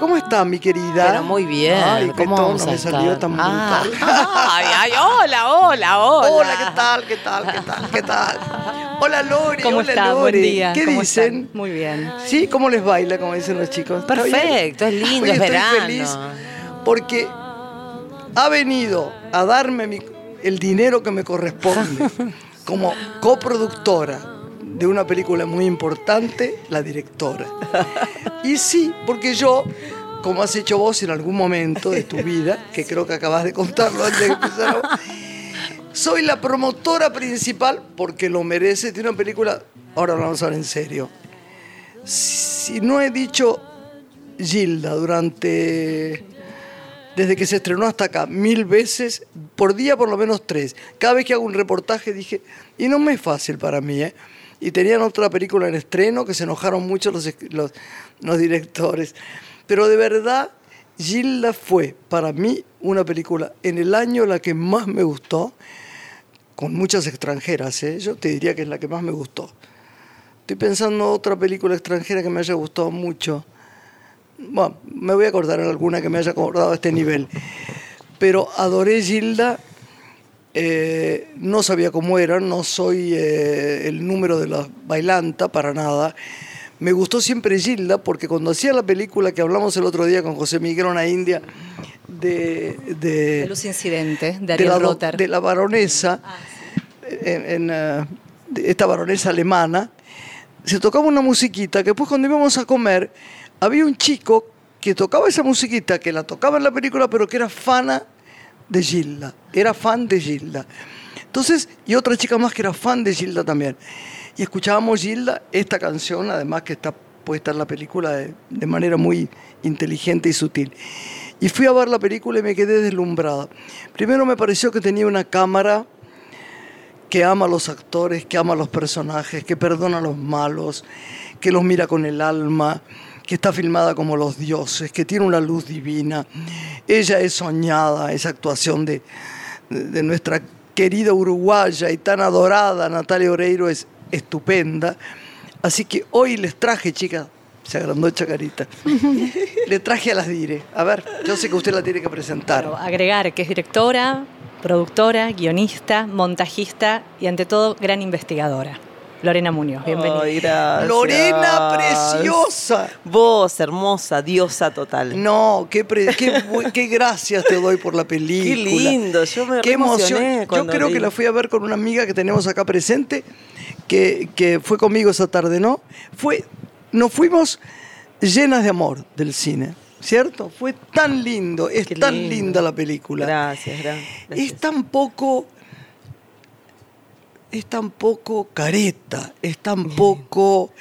¿Cómo está, mi querida? Pero muy bien. Ay, qué ¿Cómo tono vamos a me estar? salió tan Ah, brutal. ay, ay, hola, hola, hola. Hola, ¿qué tal? ¿Qué tal? ¿Qué tal? ¿Qué tal? Hola, Lore. ¿Cómo hola, está? Lore. Buen día. ¿Qué ¿Cómo dicen? están? Muy bien. ¿Sí? ¿Cómo les baila, como dicen los chicos? Perfecto, es lindo, Hoy es estoy verano. feliz porque ha venido a darme mi- el dinero que me corresponde como coproductora de una película muy importante, la directora. Y sí, porque yo, como has hecho vos en algún momento de tu vida, que creo que acabas de contarlo antes de empezar, soy la promotora principal, porque lo merece, de una película, ahora vamos a ver en serio. Si no he dicho Gilda durante desde que se estrenó hasta acá, mil veces, por día por lo menos tres. Cada vez que hago un reportaje dije, y no me es fácil para mí, ¿eh? Y tenían otra película en estreno que se enojaron mucho los, los, los directores. Pero de verdad, Gilda fue para mí una película en el año la que más me gustó, con muchas extranjeras, ¿eh? yo te diría que es la que más me gustó. Estoy pensando otra película extranjera que me haya gustado mucho. Bueno, me voy a acordar en alguna que me haya acordado a este nivel. Pero adoré Gilda. Eh, no sabía cómo era, no soy eh, el número de la bailanta para nada. Me gustó siempre Gilda porque cuando hacía la película que hablamos el otro día con José Miguel Ona India de, de, De Luz Incidente, de de la, de la baronesa, en, en, eh, esta baronesa alemana, se tocaba una musiquita que después cuando íbamos a comer, había un chico que tocaba esa musiquita, que la tocaba en la película, pero que era fana de Gilda, era fan de Gilda. Entonces, y otra chica más que era fan de Gilda también. Y escuchábamos Gilda, esta canción, además que está puesta en la película de, de manera muy inteligente y sutil. Y fui a ver la película y me quedé deslumbrada. Primero me pareció que tenía una cámara que ama a los actores, que ama a los personajes, que perdona a los malos, que los mira con el alma, que está filmada como los dioses, que tiene una luz divina. Ella es soñada, esa actuación de, de- nuestra querida uruguaya y tan adorada Natalia Oreiro es estupenda. Así que hoy les traje, chicas, se agrandó Chacarita, le traje a las Dire. A ver, yo sé que usted la tiene que presentar. Bueno, agregar que es directora, productora, guionista, montajista y ante todo gran investigadora. Lorena Muñoz, bienvenida. Ay, gracias. Lorena, preciosa. Vos, hermosa, diosa total. No, qué, pre- qué, bu- qué gracias te doy por la película. Qué lindo, yo me Qué emoción. Yo creo vi. que la fui a ver con una amiga que tenemos acá presente, que, que fue conmigo esa tarde, ¿no? Fue, nos fuimos llenas de amor del cine, ¿cierto? Fue tan lindo, es tan linda la película. Gracias, gra- gracias. Es tan poco. Es tan poco careta, es tan poco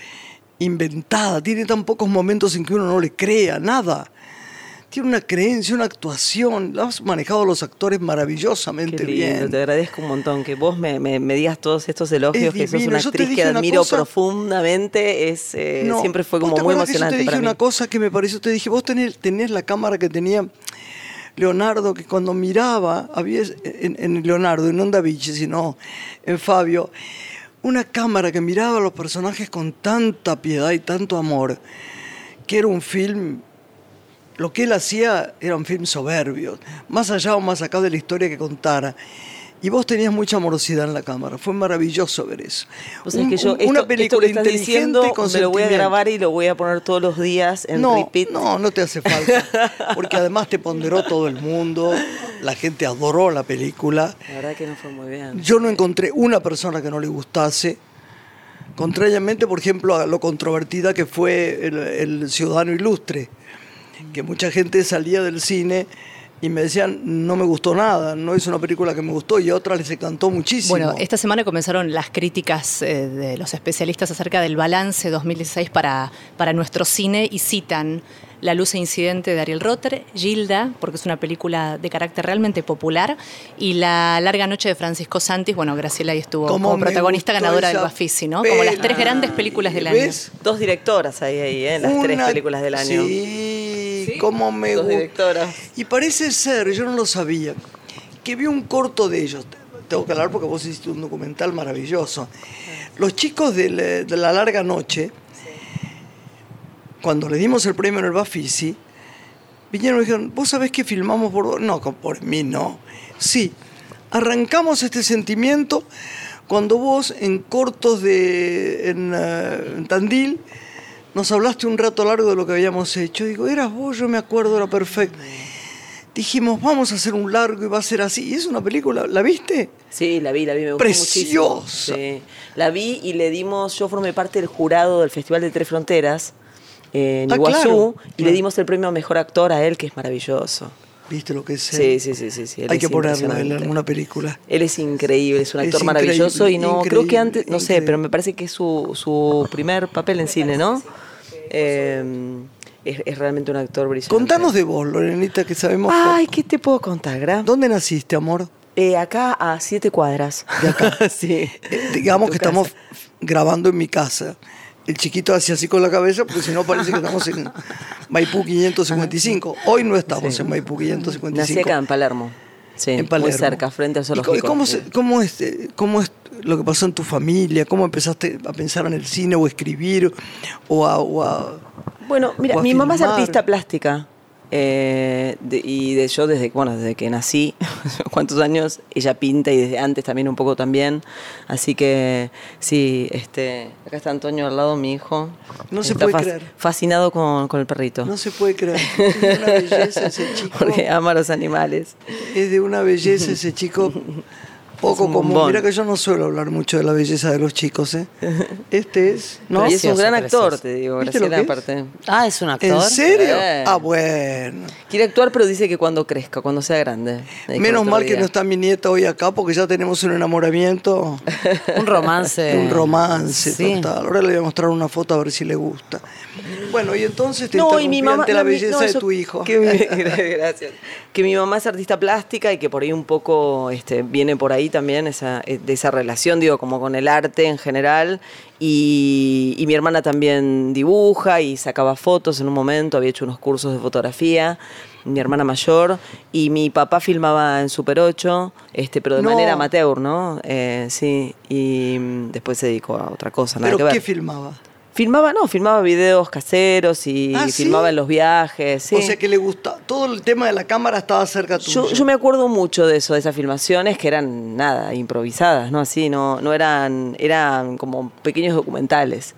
inventada, tiene tan pocos momentos en que uno no le crea nada. Tiene una creencia, una actuación, lo has manejado a los actores maravillosamente Qué lindo, bien. te agradezco un montón que vos me, me- me digas todos estos elogios, Es que sos una actriz que una admiro cosa- profundamente, es, eh, No, siempre fue ¿vos como muy emocionante Yo te dije para mí. una cosa que me pareció, te dije, vos tenés, tenés la cámara que tenía Leonardo, que cuando miraba, había en, Leonardo, y no en Da sino en Fabio, una cámara que miraba a los personajes con tanta piedad y tanto amor, que era un film, lo que él hacía era un film soberbio, más allá o más acá de la historia que contara. Y vos tenías mucha amorosidad en la cámara, fue maravilloso ver eso. Vos sabés Un- que yo, un- una película esto que estás inteligente diciendo, con me lo voy a grabar y lo voy a poner todos los días en no, repeat. No, no te hace falta. Porque además te ponderó todo el mundo. La gente adoró la película. La verdad que no fue muy bien. Yo no encontré una persona que no le gustase. Contrariamente, por ejemplo, a lo controvertida que fue el, el Ciudadano Ilustre. Que mucha gente salía del cine y me decían, no me gustó nada, no es una película que me gustó, y a otras les encantó muchísimo. Bueno, esta semana comenzaron las críticas eh, de los especialistas acerca del balance 2016 para, para nuestro cine y citan La luz e incidente de Ariel Rotter, Gilda, porque es una película de carácter realmente popular, y La larga noche de Francisco Santis, bueno, Graciela ahí estuvo ¿Cómo como protagonista ganadora del Bafisi, ¿no? Como las tres grandes películas del año. ¿Ves? Dos directoras ahí, ahí ¿eh? las tres películas del año. Sí, cómo me Dos gusta. directoras. Y parece ser, yo no lo sabía, que vi un corto de ellos. Tengo que hablar porque vos hiciste un documental maravilloso. Los chicos de la, de la larga noche cuando le dimos el premio en el Bafisi, vinieron y dijeron, ¿vos sabés que filmamos por? No, por mí no. Sí, arrancamos este sentimiento cuando vos en cortos de en, eh, en Tandil nos hablaste un rato largo de lo que habíamos hecho. Digo, eras vos, yo me acuerdo, era perfecto. Dijimos, vamos a hacer un largo y va a ser así. Y es una película, ¿la viste? Sí, la vi, la vi, me gustó Preciosa. muchísimo. Sí. La vi y le dimos, yo formé parte del jurado del Festival de Tres Fronteras eh, en Ah, Iguazú claro, y le dimos el premio a Mejor Actor a él, que es maravilloso. ¿Viste lo que es? Sí, sí, sí, sí. Hay que ponerlo en alguna película. Él es increíble, es un actor maravilloso y no, creo que antes, no sé, pero me parece que es su, su primer papel en cine, ¿no? Eh, es, es realmente un actor brillante. Contanos de vos, Lorenita, que sabemos. que- Ay, ¿qué te puedo contar, Gra? ¿Dónde naciste, amor? Eh, acá a siete cuadras. De acá. sí. Eh, digamos que casa. estamos grabando en mi casa. El chiquito hace así con la cabeza, porque si no parece que estamos en Maipú 555. Hoy no estamos Sí. en Maipú 555. Nací acá en Palermo. Sí, en Palermo. muy cerca, frente al ¿Y co- zoológico. ¿Cómo, se- cómo es, eh, ¿Cómo es lo que pasó en tu familia? ¿Cómo empezaste a pensar en el cine o a escribir? O a, o a- Bueno, mira, a mi mamá es artista plástica. Eh, de- y de yo desde, bueno, desde que nací, cuántos años, ella pinta y desde antes también un poco también. Así que sí, este, acá está Antonio al lado, mi hijo. No se Está puede creer. Fascinado con, con el perrito. No se puede creer. Es de una belleza ese chico. Porque ama a los animales. Es de una belleza ese chico. Poco común. bombón. Mira que yo no suelo hablar mucho de la belleza de los chicos, ¿eh? Este es, ¿no? y es un gran actor, precioso. te digo, ¿Viste lo Graciela, aparte. Ah, es un actor. ¿En serio? Ah, bueno. Quiere actuar, pero dice que cuando crezca, cuando sea grande. Menos mal que no está mi nieta hoy acá porque ya tenemos un enamoramiento, Un romance. un romance Sí. total. Ahora le voy a mostrar una foto a ver si le gusta. Bueno, y entonces te No, y mi mamá. ante la belleza no, de eso- tu hijo. que mi- gracias. Que mi mamá es artista plástica y que por ahí un poco este, viene por ahí también esa, eh, de esa relación, digo, como con el arte en general. Y, y mi hermana también dibuja y sacaba fotos en un momento, había hecho unos cursos de fotografía. Mi hermana mayor y mi papá filmaba en Super 8, este, pero de No. manera amateur, ¿no? Eh, sí, y mm, después se dedicó a otra cosa, nada ¿Pero que ver. qué filmaba? Filmaba, no, filmaba videos caseros y Ah, ¿sí? filmaba en los viajes. Sí. O sea que le gusta. Todo el tema de la cámara estaba cerca tuyo. yo, yo me acuerdo mucho de eso, de esas filmaciones que eran nada, improvisadas, ¿no? Así, no, no eran, eran como pequeños documentales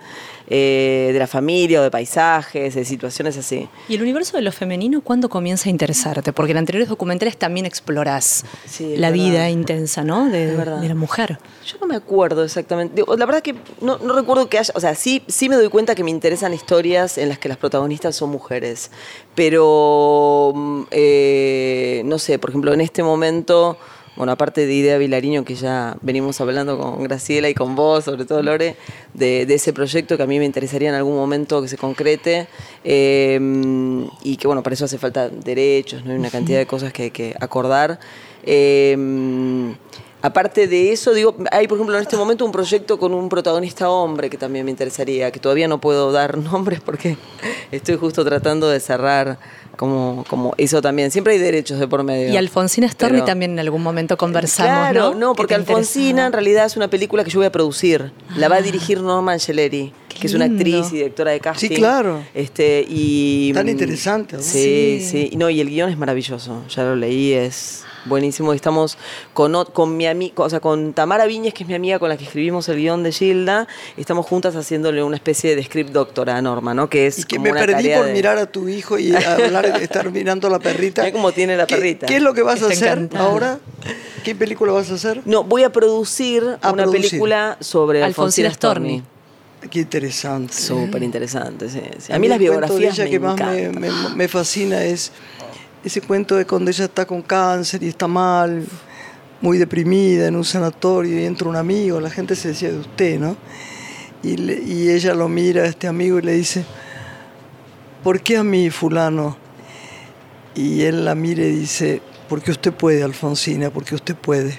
eh, de la familia o de paisajes, de situaciones así. ¿Y el universo de lo femenino cuándo comienza a interesarte? Porque en anteriores documentales también explorás Sí, la verdad. vida intensa, ¿no? De, la mujer. Yo no me acuerdo exactamente. Digo, La verdad que no, no recuerdo que haya. O sea, sí, sí me doy cuenta que me interesan historias en las que las protagonistas son mujeres. Pero. mm, eh, no sé, por ejemplo, en este momento. Bueno, aparte de Idea Vilariño, que ya venimos hablando con Graciela y con vos, sobre todo Lore, de, de ese proyecto que a mí me interesaría en algún momento que se concrete. eh, y que, bueno, para eso hace falta derechos, ¿no? Hay una cantidad de cosas que hay que acordar. Eh, Aparte de eso, digo, hay por ejemplo en este momento un proyecto con un protagonista hombre que también me interesaría, que todavía no puedo dar nombres porque estoy justo tratando de cerrar como, como eso también. Siempre hay derechos de por medio. Y Alfonsina Storni Pero- también en algún momento conversamos, Claro, ¿no? porque Que te Alfonsina en realidad es una película que yo voy a producir. La va a dirigir Norma Angeleri, que es una actriz y directora de casting. Sí, claro. Este, y, Tan interesante, ¿no? Sí, Sí. sí. No, y el guion es maravilloso. Ya lo leí, es buenísimo. Estamos con, con mi amiga, o sea, con Tamara Viñez, que es mi amiga con la que escribimos el guion de Gilda. Estamos juntas haciéndole una especie de script doctora a Norma, ¿no? Que es Y que como me una perdí por de- mirar a tu hijo y hablar, estar mirando a la perrita. Tiene la ¿Qué- perrita. ¿Qué, es lo que vas a hacer encantada. ahora? ¿Qué película vas a hacer? No, voy a producir A una producir. película sobre Alfonsina Alfonsina Storni. Storni. Qué interesante. Súper interesante, sí, sí. A mí las cuento de biografías ella me que más me, encantan. me- me fascina es ese cuento de cuando ella está con cáncer y está mal, muy deprimida en un sanatorio y entra un amigo, la gente se decía de usted, ¿no? Y, le- y ella lo mira a este amigo y le dice, ¿por qué a mí, fulano? Y él la mira y dice, porque usted puede, Alfonsina, porque usted puede.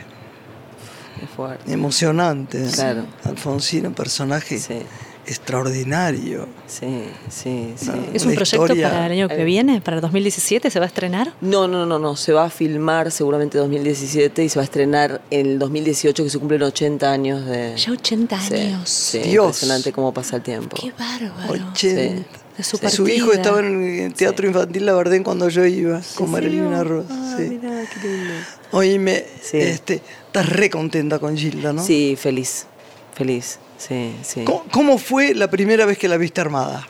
Qué fuerte. Emocionante. ¿eh? Claro. Alfonsina, un personaje Sí. Extraordinario. Sí, sí, sí. No. ¿Es un proyecto historia- para el año que Eh. viene? ¿Para el 2017 se va a estrenar? No, no, no, no. Se va a filmar seguramente 2017 y se va a estrenar en el 2018 que se cumplen 80 años de. Ya 80 Sí, años. Sí, Dios. impresionante cómo pasa el tiempo. Qué bárbaro. 80. De su Su hijo estaba en el Teatro Infantil La Verdén cuando yo iba, con Marilina Ross. Ah, sí. mirá, qué lindo. Oíme, Sí. este, estás re contenta con Gilda, ¿no? Sí, feliz. Feliz. Sí, sí. ¿Cómo, cómo fue la primera vez que la viste armada?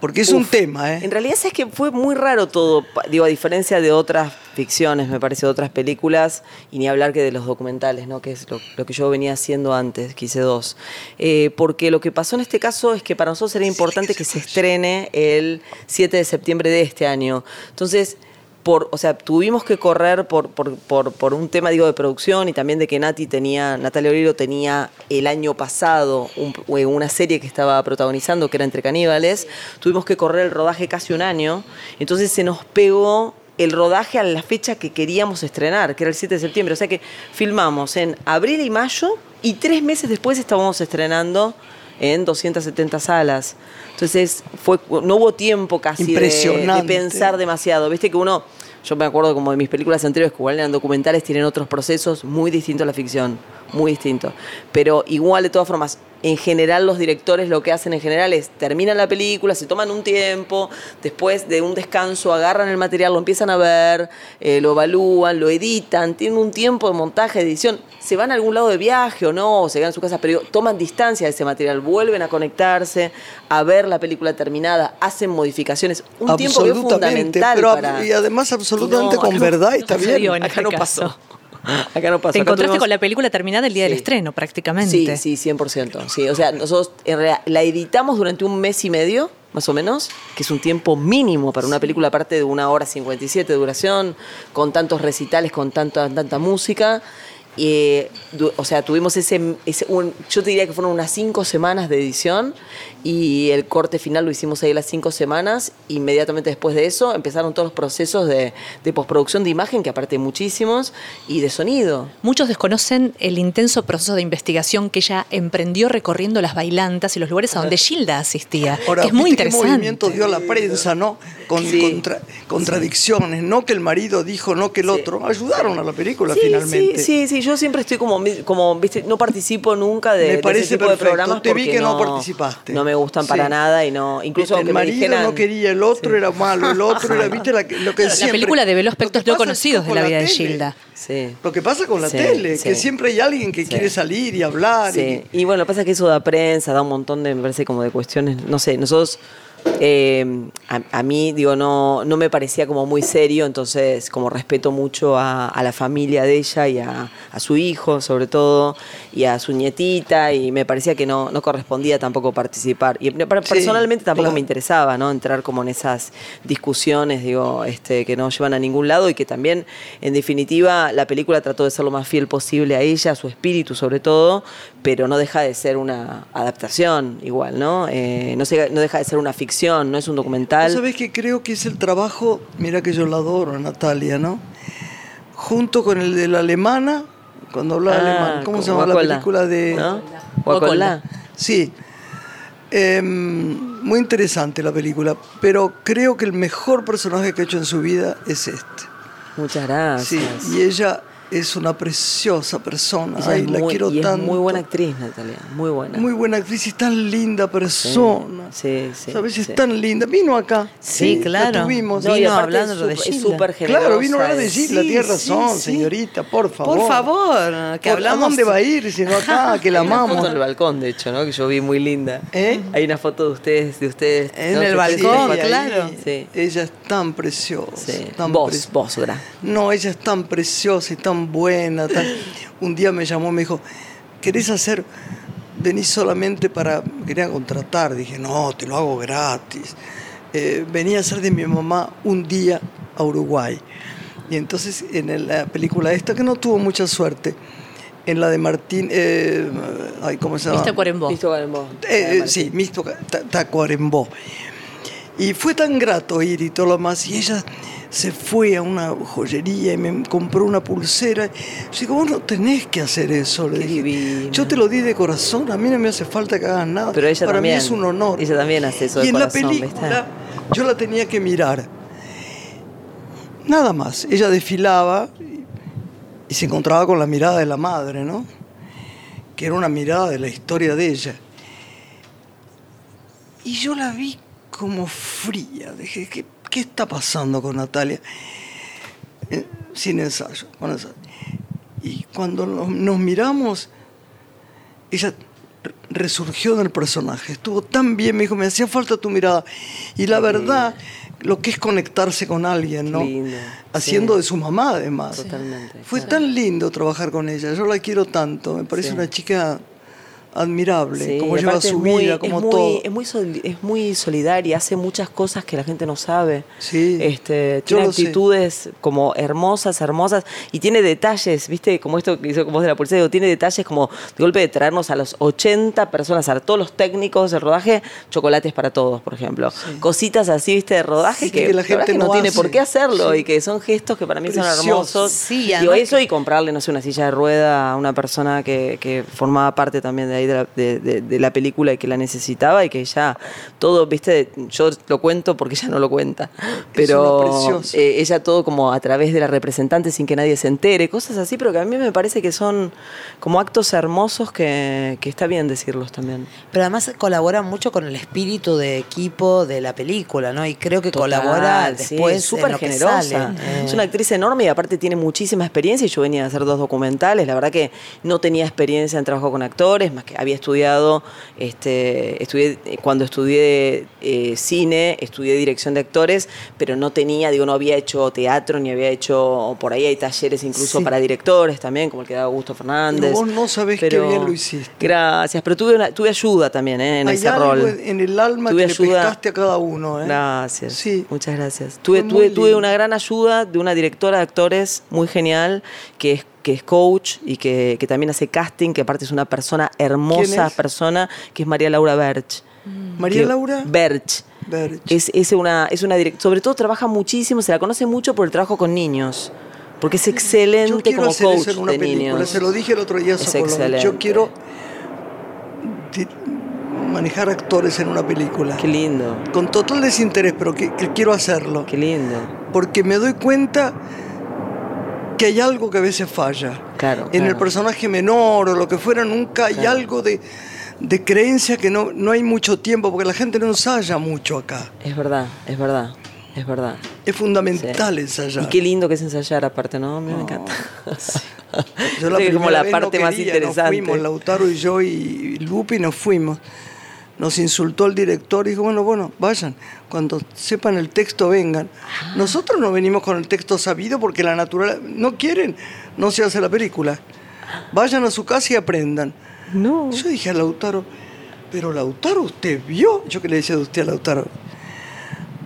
Porque es un tema, ¿eh? En realidad es que fue muy raro todo, digo, a diferencia de otras ficciones, me parece, de otras películas, y ni hablar que de los documentales, ¿no? que es lo, lo que yo venía haciendo antes, que hice dos. Eh, porque lo que pasó en este caso es que para nosotros era importante que se estrene el 7 de septiembre de este año. Entonces, por, o sea, tuvimos que correr por, por, por, por un tema, digo, de producción y también de que Nati tenía, Natalia Oreiro tenía el año pasado eh, una serie que estaba protagonizando, que era Entre Caníbales. Tuvimos que correr el rodaje casi un año. Entonces se nos pegó el rodaje a la fecha que queríamos estrenar, que era el 7 de septiembre. O sea que filmamos en abril y mayo y tres meses después estábamos estrenando en 270 salas. Entonces fue, no hubo tiempo casi de- pensar demasiado. Viste que uno, yo me acuerdo como de mis películas anteriores, que igual eran documentales, tienen otros procesos muy distintos a la ficción, muy distintos. Pero igual, de todas formas, en general los directores lo que hacen en general es terminan la película, se toman un tiempo, después de un descanso agarran el material, lo empiezan a ver, eh, lo evalúan, lo editan, tienen un tiempo de montaje, edición, se van a algún lado de viaje o no, o se quedan en su casa, pero toman distancia de ese material, vuelven a conectarse, a ver la película terminada, hacen modificaciones, un tiempo que es fundamental pero para... y además absolutamente No, con no, verdad no está bien. en Acá no este pasó. caso. Acá no pasó. Te Acá encontraste tuvimos- con la película terminada el día del estreno, prácticamente. Sí, sí, 100%. Sí, o sea, nosotros en realidad la editamos durante un mes y medio, más o menos, que es un tiempo mínimo para una película, aparte de una hora 57 de duración, con tantos recitales, con tanta, tanta música. Eh, o sea, tuvimos ese, ese un- yo te diría que fueron unas cinco semanas de edición y el corte final lo hicimos ahí las cinco semanas. Inmediatamente después de eso empezaron todos los procesos de, de postproducción de imagen, que aparte hay muchísimos, y de sonido. Muchos desconocen el intenso proceso de investigación que ella emprendió recorriendo las bailantas y los lugares a donde Gilda asistía, Ahora, que es muy ¿viste qué interesante. movimiento dio la prensa, ¿no? Con Sí. contra- contradicciones, no que el marido dijo, no que el Sí. otro. Ayudaron a la película Sí, finalmente. Sí, sí, sí, yo siempre estoy como, como viste, no participo nunca de, Me de ese parece tipo de perfecto. programas Te vi porque que no participaste. No me gustan para nada y no, incluso el marido dijeran, no quería, el otro era malo, el otro era, viste, la, que- lo que La siempre- película develó aspectos no conocidos de la vida de. Gilda. Sí. Lo que pasa con la Sí, tele, sí. que siempre hay alguien que Sí. quiere salir y hablar. Sí. y- Y bueno, lo que pasa es que eso da prensa, da un montón de, me parece, como de cuestiones, no sé, nosotros, eh, a, a mí, digo, no, no me parecía como muy serio, entonces como respeto mucho a, a la familia de ella y a, a su hijo, sobre todo, y a su nietita, y me parecía que no, no correspondía tampoco participar. Y Sí, personalmente tampoco claro. me interesaba, ¿no? Entrar como en esas discusiones, digo, este, que no llevan a ningún lado y que también, en definitiva, la película trató de ser lo más fiel posible a ella, a su espíritu sobre todo, pero no deja de ser una adaptación igual, ¿no? Eh, no, se- no deja de ser una ficción, no es un documental. ¿Sabes que creo que es el trabajo, mira que yo la adoro, Natalia, ¿no? Junto con el de la alemana, cuando hablaba Ah, alemán, ¿cómo se llama la película de...? ¿no? Guacola. Guacola. Sí. Em, muy interesante la película, pero creo que el mejor personaje que ha hecho en su vida es este. Muchas gracias. Sí, y ella es una preciosa persona. Ella Ay, es la quiero y es tanto. muy buena actriz, Natalia, muy buena. Muy buena actriz y tan linda persona. Sí, sí, ¿Sabes? sí. Es tan linda. Vino acá. Sí, claro. La tuvimos. No, Vino hablando es de súper- es Gilda. súper generosa. Claro, vino a de Gilda, Sí, tiene razón, señorita, por favor. Por favor, que hablamos. ¿A dónde va a ir si no acá? Que la Hay una foto amamos. en el balcón, de hecho, ¿no? Que yo vi muy linda. ¿Eh? Hay una foto de ustedes, de ustedes. En ¿no? el balcón, claro. Sí. Ella es tan preciosa. Sí. tan Vos, pre- vos, Gra. No, ella es tan preciosa y tan buena. tan- Un día me llamó, me dijo, ¿querés hacer? Venís solamente para... me Quería contratar. Dije, no, te lo hago gratis. Eh, venía a hacer de mi mamá un día a Uruguay. Y entonces en la película esta, que no tuvo mucha suerte, en la de Martín... eh, ay, ¿Cómo se llama? Viste Cuarembó. Listo, Galembó. Eh, eh, sí, Mixto Ta- Tacuarembó. Y fue tan grato ir y todo lo más. Y ella se fue a una joyería y me compró una pulsera. Yo digo, vos no tenés que hacer eso. Le dije. Yo te lo di de corazón, a mí no me hace falta que hagas nada. Pero ella Para también. mí es un honor. Ella también hace eso de Y en corazón, la película yo la tenía que mirar. Nada más. Ella desfilaba y, y se encontraba con la mirada de la madre, ¿no? Que era una mirada de la historia de ella. Y yo la vi como fría. Dije, ¿qué, qué está pasando con Natalia? Eh, sin ensayo, con ensayo. Y cuando nos, miramos, ella re- resurgió del personaje. Estuvo tan bien, me dijo, me hacía falta tu mirada. Y la verdad, lo que es conectarse con alguien, ¿no? Lindo, Haciendo sí. de su mamá, además. Totalmente, Fue claro. tan lindo trabajar con ella. Yo la quiero tanto. Me parece Sí. una chica admirable. Sí, cómo lleva su muy- vida, es como muy- todo. Es muy, es muy solidaria, hace muchas cosas que la gente no sabe. Sí, Este, yo tiene lo sé. actitudes como hermosas, hermosas, y tiene detalles, ¿viste? Como esto que hizo con vos de la policía, digo, tiene detalles como de golpe de traernos a los 80 personas, a todos los técnicos del rodaje, chocolates para todos, por ejemplo. Cositas así, ¿viste? De rodaje Sí, que, que la gente no, no tiene hace. por qué hacerlo Sí. y que son gestos que para mí son hermosos. Sí, Digo, eso y comprarle, no sé, una silla de rueda a una persona que, que formaba parte también de ahí de la, de- de- de la película y que la necesitaba y que ya todo, viste, yo lo cuento porque ella no lo cuenta, pero eh, ella todo como a través de la representante sin que nadie se entere, cosas así, pero que a mí me parece que son como actos hermosos que, que está bien decirlos también. Pero además colabora mucho con el espíritu de equipo de la película, ¿no? Y creo que Total, colabora sí, después súper que generosa. sale. Eh, Es una actriz enorme y aparte tiene muchísima experiencia. Y yo venía a hacer dos documentales. La verdad que no tenía experiencia en trabajo con actores, más que había estudiado, este, estudié cuando estudié eh, cine, estudié dirección de actores, pero no tenía, digo, no había hecho teatro ni había hecho, por ahí hay talleres incluso Sí. para directores también, como el que da Augusto Fernández. Pero vos no sabés qué bien lo hiciste. Gracias, pero tuve, una- tuve ayuda también eh, en Hay ese algo rol. en el alma Tuve que le ayuda- pescaste a cada uno. ¿eh? Gracias. Sí. Muchas gracias. Tuve, tuve, tuve una gran ayuda de una directora de actores muy genial, que es, que es coach y que, que también hace casting, que aparte es una persona hermosa persona, que es María Laura Berch. María Que- Laura Berch. Berch. Es, es una, es una direct- sobre todo trabaja muchísimo, se la conoce mucho por el trabajo con niños. Porque es excelente como hacer coach eso en una de película. niños. Se lo dije el otro día a Sokolov. Yo quiero manejar actores en una película. Qué lindo, Con total desinterés, pero que, que quiero hacerlo. qué lindo. Porque me doy cuenta que hay algo que a veces falla. Claro, En el personaje menor o lo que fuera, nunca hay algo de, de creencia que no, no hay mucho tiempo, porque la gente no ensaya mucho acá. Es verdad, es verdad, es verdad. Es fundamental Sí. ensayar. Y qué lindo que es ensayar aparte, ¿no? A mí me encanta. Yo la que como la no parte más quería, interesante. Nos fuimos, Lautaro y yo y Lupi nos fuimos. Nos insultó el director y dijo, bueno, bueno, vayan. Cuando sepan el texto, vengan. Ah. Nosotros no venimos con el texto sabido porque la naturaleza... No quieren, no se hace la película. Vayan a su casa y aprendan. No. Yo dije a Lautaro, pero Lautaro, ¿usted vio? Yo que le decía de usted a Lautaro.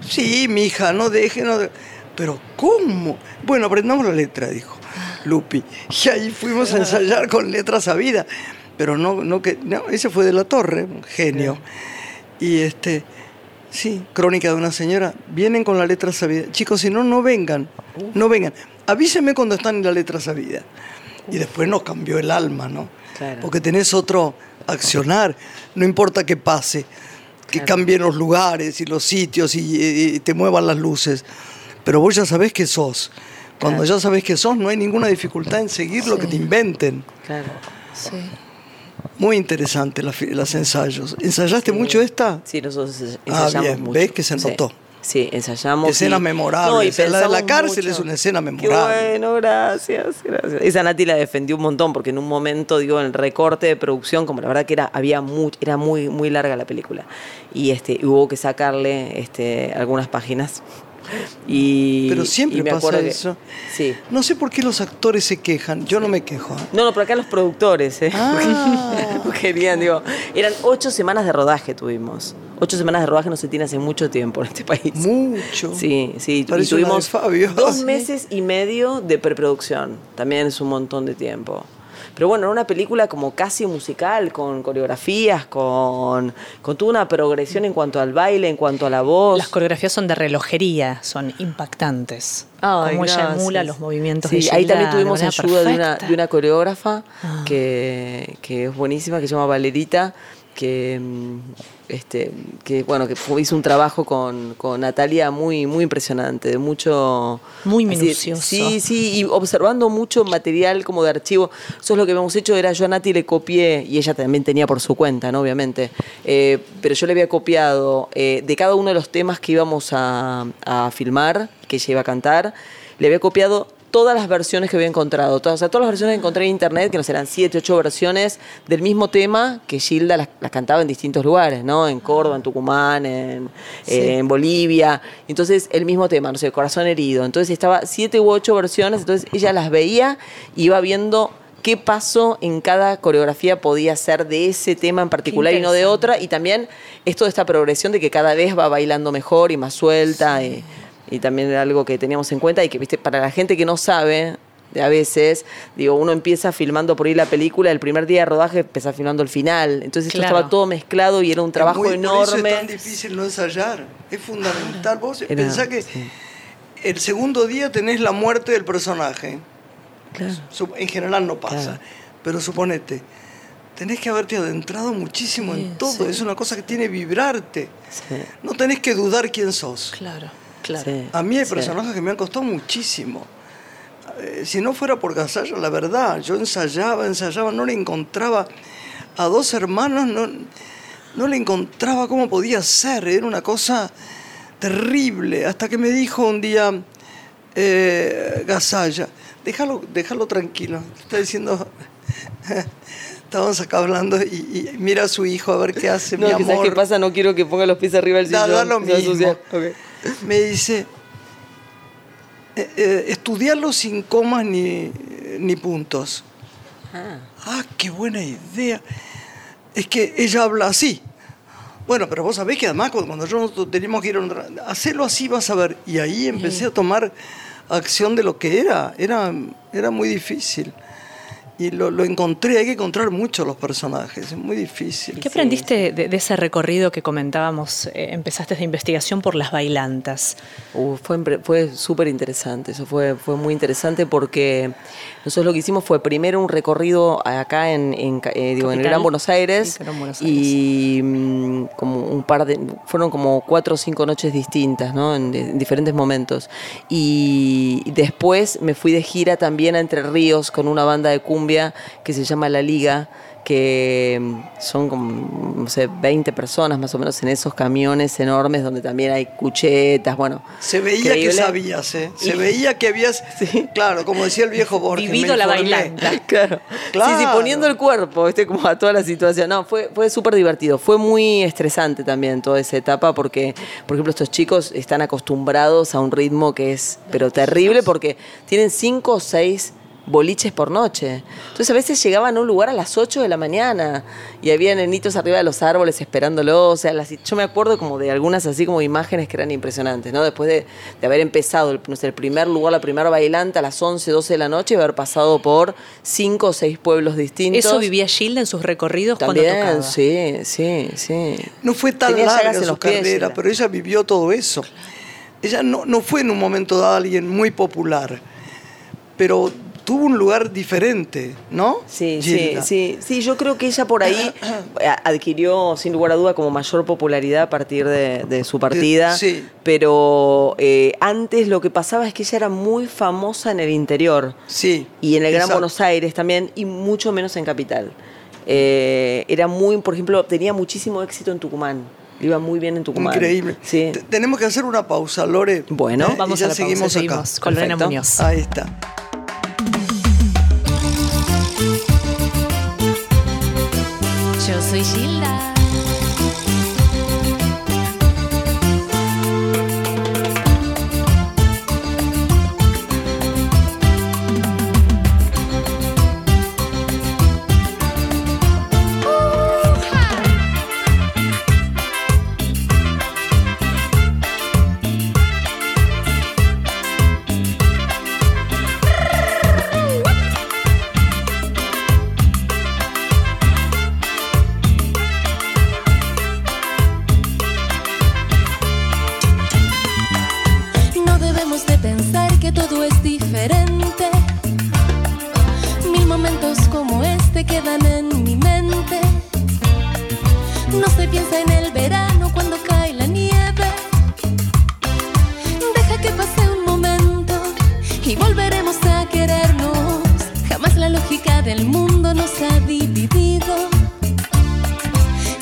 Sí, mi hija, no deje, no de- Pero ¿cómo? Bueno, aprendamos la letra, dijo Lupi. Y ahí fuimos a ensayar con letra sabida. Pero no, no que. No, ese fue de la torre, un genio. Y este. Sí, crónica de una señora. Vienen con la letra sabida. Chicos, si no, no vengan. No vengan. Avíseme cuando están en la letra sabida. Y después nos cambió el alma, ¿no? Claro. Porque tenés otro accionar. No importa qué pase. Que Claro. cambien los lugares y los sitios y, y te muevan las luces. Pero vos ya sabés que sos. Cuando Claro. ya sabés que sos, no hay ninguna dificultad en seguir lo que te inventen. Claro. Sí. Muy interesante las, ensayos. ¿Ensayaste mucho esta? Sí, nosotros ens- Ah, ensayamos bien, mucho. ¿ves que se notó? Sí, ensayamos. Escenas y- memorables. No, y La de la cárcel mucho. es una escena Qué memorable. bueno, gracias, gracias. Esa Nati la defendió un montón porque en un momento, digo, en el recorte de producción, como la verdad que era, había muy, era muy, muy larga la película. Y este, hubo que sacarle este, algunas páginas. Y, Pero siempre y me pasa que- eso. sí. No sé por qué los actores se quejan. Yo no me quejo. ¿eh? No, no, pero acá los productores, ¿eh? Ah. Querían, digo, eran ocho semanas de rodaje tuvimos. Ocho semanas de rodaje no se tiene hace mucho tiempo en este país. Mucho. Sí, sí, y Parece tuvimos Fabio. dos meses y medio de preproducción. También es un montón de tiempo. Pero bueno, era una película como casi musical, con coreografías, con, con toda una progresión en cuanto al baile, en cuanto a la voz. Las coreografías son de relojería, son impactantes. Ay, Como ella emula los movimientos Sí, de ahí Gilda también de tuvimos manera ayuda de una, de una coreógrafa Ah. que, que es buenísima, que se llama Valerita, que, este, que bueno, que hizo un trabajo con, con Natalia muy, muy impresionante, de mucho... Muy así, minucioso. sí, sí, y observando mucho material como de archivo. Eso es lo que habíamos hecho, era yo a Nati le copié, y ella también tenía por su cuenta, ¿no? Obviamente, eh, pero yo le había copiado eh, de cada uno de los temas que íbamos a, a filmar, que ella iba a cantar, le había copiado todas las versiones que había encontrado, todas, o sea, todas las versiones que encontré en internet, que no serán siete, ocho versiones del mismo tema que Gilda las, las cantaba en distintos lugares, ¿no? En Córdoba, en Tucumán, en, eh, en Bolivia. Entonces, el mismo tema, no sé, Corazón herido. Entonces, estaba siete u ocho versiones, entonces ella las veía y iba viendo qué paso en cada coreografía podía ser de ese tema en particular y no de otra. Y también esto de esta progresión de que cada vez va bailando mejor y más suelta. Y, y también era algo que teníamos en cuenta y que, viste, para la gente que no sabe, de a veces, digo, uno empieza filmando por ahí la película, el primer día de rodaje empieza filmando el final. Entonces esto estaba todo mezclado y era un trabajo Es muy- Por eso enorme. es tan difícil no ensayar. Es fundamental. Vos Era- pensá que sí. el segundo día tenés la muerte del personaje. Claro. En general no pasa. Claro. Pero suponete, tenés que haberte adentrado muchísimo Sí, en todo. sí. Es una cosa que tiene que vibrarte. Sí. No tenés que dudar quién sos. Claro, claro. Sí. A mí hay Sí. personajes que me han costado muchísimo. Eh, si no fuera por Gasalla, la verdad, yo ensayaba, ensayaba, no le encontraba a dos hermanos, no, no le encontraba cómo podía ser, era una cosa terrible, hasta que me dijo un día eh, Gasalla, déjalo, déjalo tranquilo, está diciendo, estábamos acá hablando y, y mira a su hijo a ver qué hace, No, mi amor. ¿sabes qué pasa? No quiero que ponga los pies arriba del Da, sillón. da lo se va a mismo. ensuciar. Me dice, eh, eh, estudiarlo sin comas ni, ni puntos. Ah, qué buena idea. Es que ella habla así. Bueno, pero vos sabés que además cuando nosotros teníamos que ir a un... Hacelo así, vas a ver. Y ahí empecé a tomar acción de lo que era. Era, era muy difícil. Y lo, lo encontré, hay que encontrar mucho los personajes, es muy difícil. ¿Qué aprendiste de, de ese recorrido que comentábamos? Eh, empezaste de investigación por las bailantas. Uh, fue fue súper interesante, eso fue, fue muy interesante porque nosotros lo que hicimos fue primero un recorrido acá en, eh, digo, en el. Gran Buenos Aires, y mm, como un par de, fueron como cuatro o cinco noches distintas, ¿no? En, en diferentes momentos. Y después me fui de gira también a Entre Ríos con una banda de cumbia que se llama La Liga que son como, no sé, 20 personas más o menos en esos camiones enormes donde también hay cuchetas, bueno. Se veía increíble. que sabías, ¿eh? Se Y- veía que habías, claro, como decía el viejo Borges. Vivido la bailanta. Claro. Claro. Sí, sí, poniendo el cuerpo, ¿viste? Como a toda la situación. No, fue, fue súper divertido. Fue muy estresante también toda esa etapa porque, por ejemplo, estos chicos están acostumbrados a un ritmo que es, pero terrible porque tienen cinco o seis boliches por noche. Entonces a veces llegaban a un lugar a las 8 de la mañana y había nenitos arriba de los árboles esperándolo. O sea, las- yo me acuerdo como de algunas así como imágenes que eran impresionantes, ¿no? Después de, de haber empezado el, no sé, el primer lugar, la primera bailanta a las 11, 12 de la noche y haber pasado por cinco o seis pueblos distintos. ¿Eso vivía Gilda en sus recorridos cuando También, tocaba? sí, sí, sí. No fue tan Tenía larga en su los pies, carrera, pero ella vivió todo eso. Ella no, no fue en un momento dado alguien muy popular, pero tuvo un lugar diferente, ¿no? Sí, sí, Gilda? sí, sí, yo creo que ella por ahí a- adquirió sin lugar a duda como mayor popularidad a partir de, de su partida, Sí. pero eh, antes lo que pasaba es que ella era muy famosa en el interior Sí. y en el Gran exacto. Buenos Aires también y mucho menos en Capital. Eh, era muy, por ejemplo, tenía muchísimo éxito en Tucumán, iba muy bien en Tucumán. Increíble. Sí. Te- Tenemos que hacer una pausa, Lore. Bueno, ¿eh? Vamos y ya a la pausa, seguimos, seguimos acá. con Lorena. Muñoz. Ahí está. Soy Gilda. En el verano cuando cae la nieve. Deja que pase un momento y volveremos a querernos. Jamás la lógica del mundo nos ha dividido.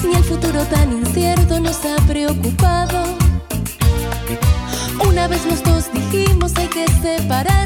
Ni el futuro tan incierto nos ha preocupado. Una vez los dos dijimos hay que separarse.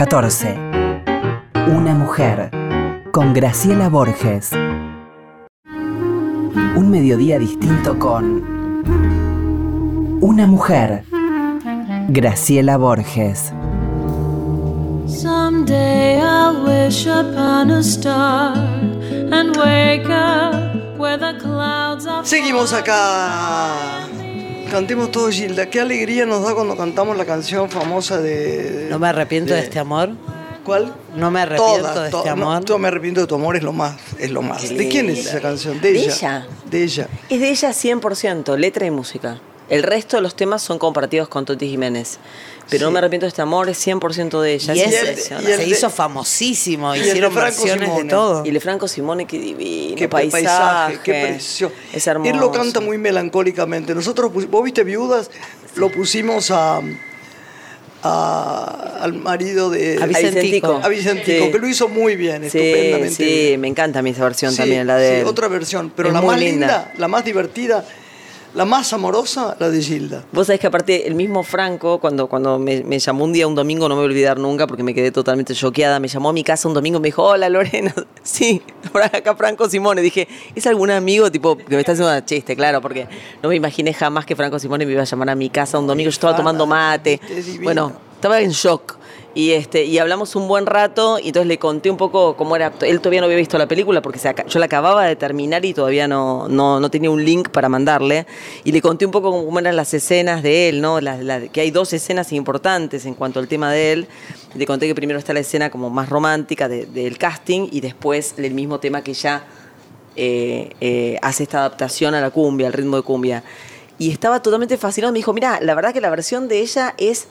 14. Una mujer. Con Graciela Borges. Un mediodía distinto con... Una mujer. Graciela Borges. Someday I'll wish upon a star and wake up where the clouds are. Seguimos acá. Cantemos todo Gilda. Qué alegría nos da cuando cantamos la canción famosa de. No me arrepiento de, este amor. ¿Cuál? No me arrepiento Toda, de to- este no, amor. yo me arrepiento de tu amor, es lo más. Es lo más. ¿De quién es esa canción? De ¿De ella. ella? De ella. Es de ella 100%, letra y música. El resto de los temas son compartidos con Toti Jiménez. Pero no me arrepiento de este amor, es 100% de ella. Y es y el se hizo famosísimo, y hicieron Franco versiones Simone. de todo. Y Lefranco Simone, qué divino. Qué paisaje, qué precioso. Es hermoso. Él lo canta muy melancólicamente. Nosotros, vos viste Viudas, lo pusimos a, a- al marido de A Vicentico. a Vicentico, Sí. que lo hizo muy bien, Sí, estupendamente. sí, bien. me encanta a mí esa versión Sí, también, la de sí, él. otra versión, pero Es la más linda. la más divertida, la más amorosa, la de Gilda. Vos sabés que aparte el mismo Franco, cuando, cuando me, me llamó un día, un domingo, no me voy a olvidar nunca porque me quedé totalmente choqueada, me llamó a mi casa un domingo y me dijo, hola Lorena, sí, por acá Franco Simone. Dije, ¿es algún amigo tipo que me está haciendo un chiste? Claro, porque no me imaginé jamás que Franco Simone me iba a llamar a mi casa un domingo, yo estaba tomando mate. Bueno, estaba en shock. Y, este, y hablamos un buen rato y entonces le conté un poco cómo era. Él todavía no había visto la película porque se yo la acababa de terminar y todavía no, no, no tenía un link para mandarle. Y le conté un poco cómo eran las escenas de él, ¿no? La- que hay dos escenas importantes en cuanto al tema de él. Le conté que primero está la escena como más romántica de- del casting y después el mismo tema que ya eh, eh, hace esta adaptación a la cumbia, al ritmo de cumbia. Y estaba totalmente fascinado. Me dijo, mira, la verdad que la versión de ella es,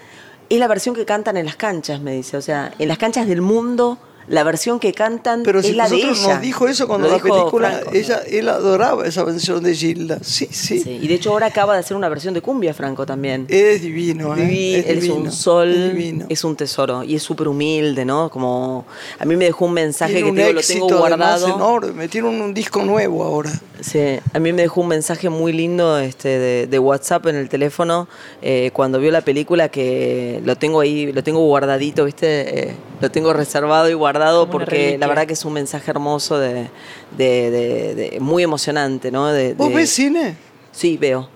es la versión que cantan en las canchas, me dice. O sea, en las canchas del mundo, la versión que cantan Pero es si la de nosotros ella. nos dijo eso cuando Lo la película, Franco. ella, él adoraba esa versión de Gilda. Sí, sí. Sí, Y de hecho ahora acaba de hacer una versión de cumbia, Franco, también. Es divino, ¿eh? Es él es divino, un sol, es divino. es un tesoro y es súper humilde, ¿no? Como a mí me dejó un mensaje Tiene que un te digo, lo éxito tengo además guardado. enorme. Tiene un, un disco nuevo ahora. Sí, a mí me dejó un mensaje muy lindo este, de, de WhatsApp en el teléfono eh, cuando vio la película que lo tengo ahí, lo tengo guardadito, ¿viste? Eh, lo tengo reservado y guardado Como una porque la verdad que es un mensaje hermoso, de, de- de- de- muy emocionante, ¿no? De, ¿Vos de- ves cine? Sí, veo.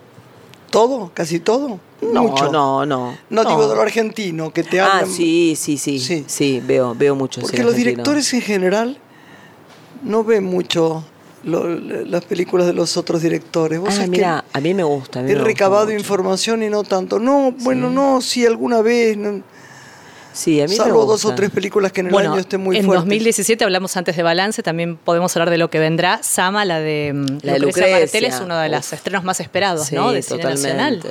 ¿Todo? ¿Casi todo? No, Mucho. no, no. No, digo de lo argentino, que te Ah, hablan. sí, sí, sí, Sí. sí. veo, veo mucho. Porque cine los argentino. directores en general no ven mucho lo- las películas de los otros directores. Vos Ah, mira, a mí me gusta. a mí he me recabado información y no tanto. No, bueno, no, sí, alguna vez. no, Sí, a mí me salvo dos o tres películas que en el Bueno, año estén muy en fuertes. 2017 hablamos antes de balance, también podemos hablar de lo que vendrá. Sama, la de mm, La de Lucrecia. Martel, es uno de los estrenos más esperados, Sí, ¿no? De cine totalmente. nacional.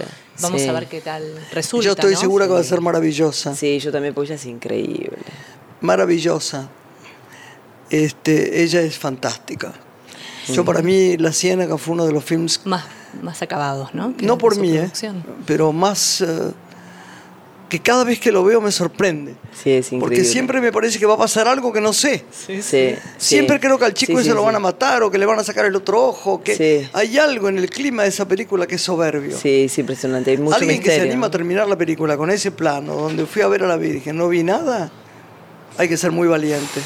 Vamos Sí. a ver qué tal resulta. Yo estoy ¿no? segura que va a ser maravillosa. Sí, yo también, porque ella es increíble. Maravillosa. Este, ella es fantástica. Yo para mí La Ciénaga fue uno de los films, Más, más acabados, ¿no? Que no por mí, eh, pero más eh, que cada vez que lo veo me sorprende. Sí, es increíble. Porque siempre me parece que va a pasar algo que no sé. Sí, sí. Siempre creo que al chico Sí, ese sí, lo van a matar o que le van a sacar el otro ojo. Que Sí. hay algo en el clima de esa película que es soberbio. Sí, es impresionante. Hay mucho Alguien que se anima a terminar la película con ese plano, donde fui a ver a la Virgen, no vi nada, hay que ser muy valiente.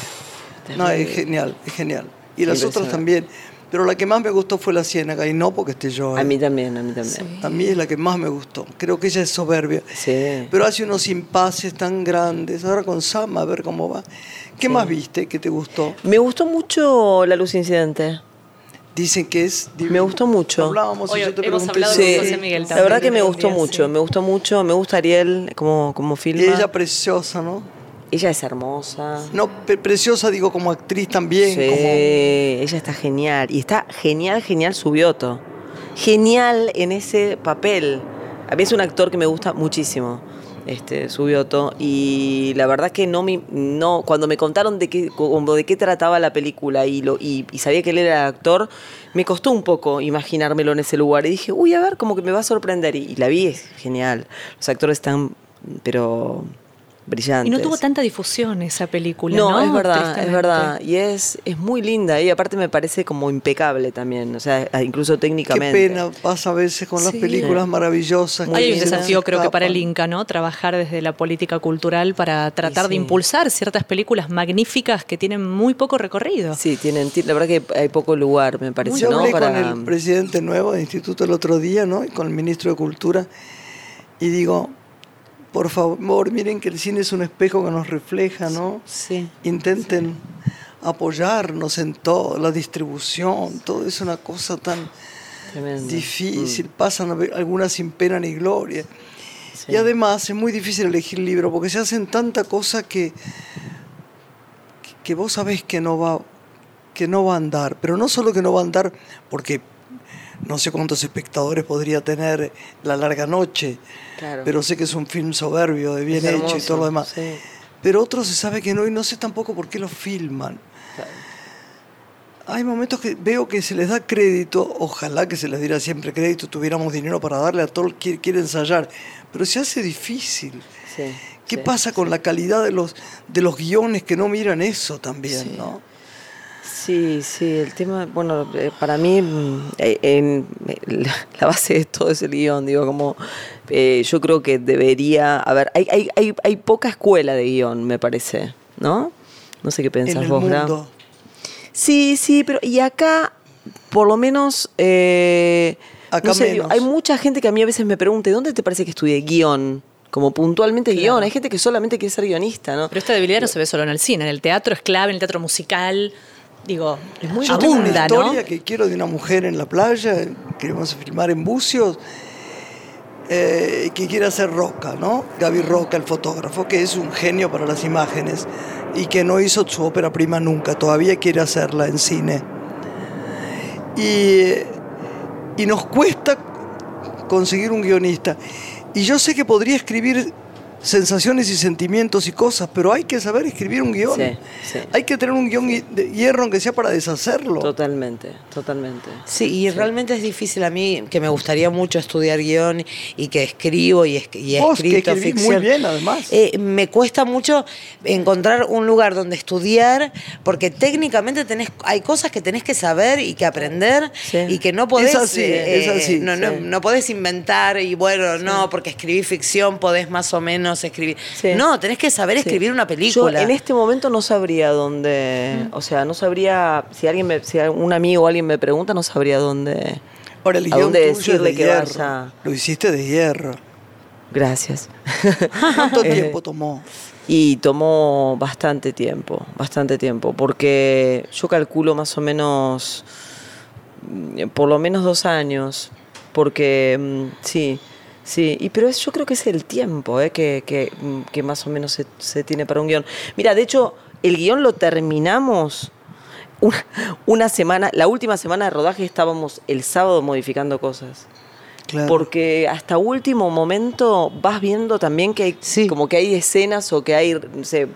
No, es genial, es genial. Y las otras también. Pero la que más me gustó fue la Ciénaga, y no porque esté yo. A mí también, a mí también. A mí es la que más me gustó. Creo que ella es soberbia. Sí. Pero hace unos impases tan grandes. Ahora con Sama, a ver cómo va. ¿Qué más viste que te gustó? Me gustó mucho La Luz Incidente. Dicen que es divino. Me gustó mucho. Hablábamos Hoy y yo te hemos pregunté hablado si- con José Miguel la también verdad que me gustó día, mucho, sí. me gustó mucho, me gusta Ariel como, como filma. Y ella preciosa, ¿no? Ella es hermosa. No, preciosa digo como actriz también. Sí, Como... ella está genial. Y está genial, genial su bioto. Genial en ese papel. A mí es un actor que me gusta muchísimo, este, su bioto. Y la verdad que no me, no, cuando me contaron de qué, como de qué trataba la película y, lo, y, y sabía que él era el actor, me costó un poco imaginármelo en ese lugar. Y dije, uy, a ver, como que me va a sorprender. Y, y la vi, es genial. Los actores están, pero brillantes. Y no tuvo tanta difusión esa película, ¿no? No, es verdad, es verdad. Y es, es muy linda y aparte me parece como impecable también, o sea, incluso Qué técnicamente. pena pasa a veces con las películas maravillosas. Hay un desafío, creo que para el. Inca, ¿no? Trabajar desde la política cultural para tratar sí. de impulsar ciertas películas magníficas que tienen muy poco recorrido. Sí, tienen, ti- la verdad que hay poco lugar, me parece, Yo ¿no? hablé Para- con el presidente nuevo del instituto el otro día, ¿no? Y con el ministro de Cultura. Y digo, por favor, miren que el cine es un espejo que nos refleja, ¿no? Sí. Intenten apoyarnos en todo, la distribución, todo es una cosa tan Tremendo. Mm. difícil. Pasan algunas sin pena ni gloria. Sí. Y además es muy difícil elegir libro porque se hacen tanta cosa que, que vos sabés que no va que no va a andar, pero no solo que no va a andar porque no sé cuántos espectadores podría tener La larga noche, Claro. pero sé que es un film soberbio, de bien hecho y todo lo demás. sí. Pero otros se sabe que no y no sé tampoco por qué lo filman. Hay momentos que veo que se les da crédito, ojalá que se les diera siempre crédito, tuviéramos dinero para darle a todo el que quiere ensayar, pero se hace difícil. Sí, ¿Qué sí, pasa con la calidad de los, de los guiones que no miran eso también, no? Sí, sí, el tema, bueno, eh, para mí mm, eh, en- eh, la, base de todo es el guion, digo, como eh, yo creo que debería, a ver, hay, hay, hay, hay poca escuela de guion, me parece, ¿no? No sé qué En pensás vos, mundo. Sí, sí, pero y acá, por lo menos, eh, Acá no sé, digo, hay mucha gente que a mí a veces me pregunta, ¿dónde te parece que estudié guion? como puntualmente guion. Hay gente que solamente quiere ser guionista, ¿no? Pero esta debilidad no se ve solo en el cine, en el teatro es clave, en el teatro musical. Digo, es muy Yo tengo una abunda, ¿no? historia que quiero de una mujer en la playa, queremos filmar en Bucios, eh, que quiere hacer Roca, ¿no? Gaby Roca, el fotógrafo, que es un genio para las imágenes y que no hizo su ópera prima nunca, todavía quiere hacerla en cine. Y, y nos cuesta conseguir un guionista. Y yo sé que podría escribir sensaciones y sentimientos y cosas, pero hay que saber escribir un guion. Sí, sí. Hay que tener un guion de hierro aunque sea para deshacerlo. Totalmente, totalmente. Sí, y realmente es difícil a mí, que me gustaría mucho estudiar guion y que escribo y, es- y he Vos, que escrito ficción. muy bien, además. Eh, me cuesta mucho encontrar un lugar donde estudiar, porque técnicamente tenés, hay cosas que tenés que saber y que aprender Sí. y que no podés, Es así, eh, es así, no, no, sí. no podés inventar y bueno, no, porque escribí ficción podés más o menos escribir. Sí. No, tenés que saber Sí. escribir una película. Yo en este momento no sabría dónde, o sea, no sabría, si alguien me, si un amigo o alguien me pregunta, no sabría dónde. Ahora el ¿A guion dónde decirle de que hierro. vaya? Lo hiciste de hierro. Gracias. ¿Cuánto Eh, tiempo tomó? Y tomó bastante tiempo, bastante tiempo, porque yo calculo más o menos, mm, por lo menos dos años, porque mm, sí, sí, y pero es, yo creo que es el tiempo eh, que, que, mm, que más o menos se, se tiene para un guion. Mira, de hecho, el guion lo terminamos una, una semana, la última semana de rodaje estábamos el sábado modificando cosas. Claro. Porque hasta último momento vas viendo también que hay, Sí. como que hay escenas o que hay, no sé,